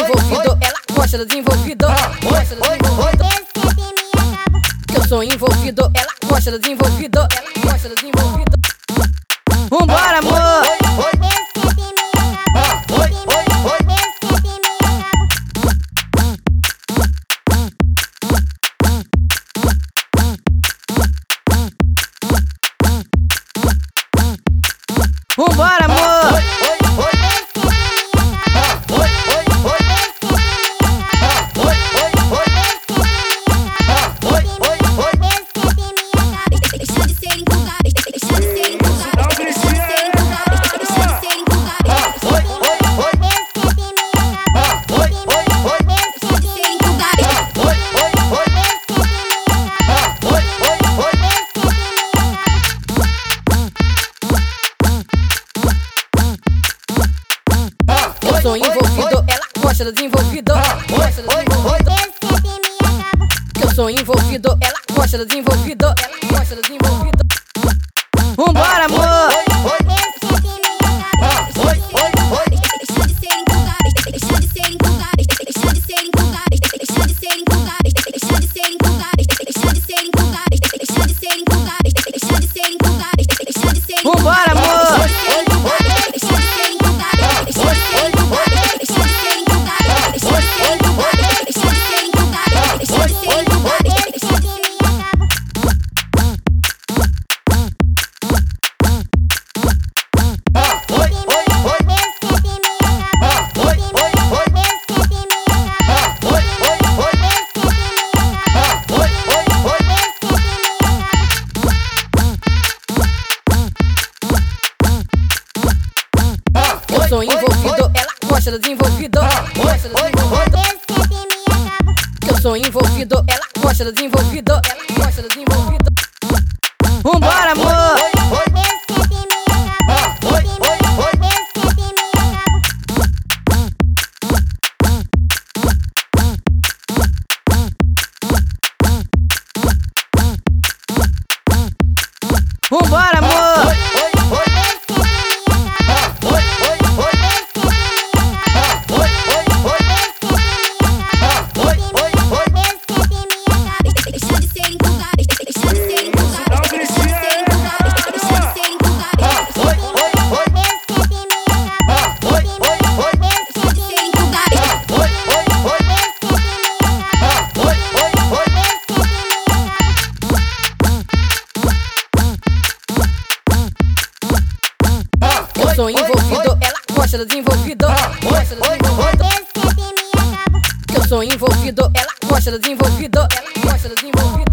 envolvido. Ela gosta dos envolvidos. Eu sou envolvido. Ela gosta dos envolvidos. Ela gosta ah, dos envolvidos. Vambora, amor! Vambora, amor! Oi, envolvido, ela mostra desenvolvido, mostra desenvolvido. Eu sou envolvido, ela mostra desenvolvido, ela mostra desenvolvido. Vambora! Mostra desenvolvido. É eu sou envolvido, ela é mostra desenvolvido, ela é mostra desenvolvido. Vambora, amor! Mostra desenvolvido, mostra desenvolvido. Eu sou envolvido, ela mostra desenvolvido, ela mostra desenvolvido.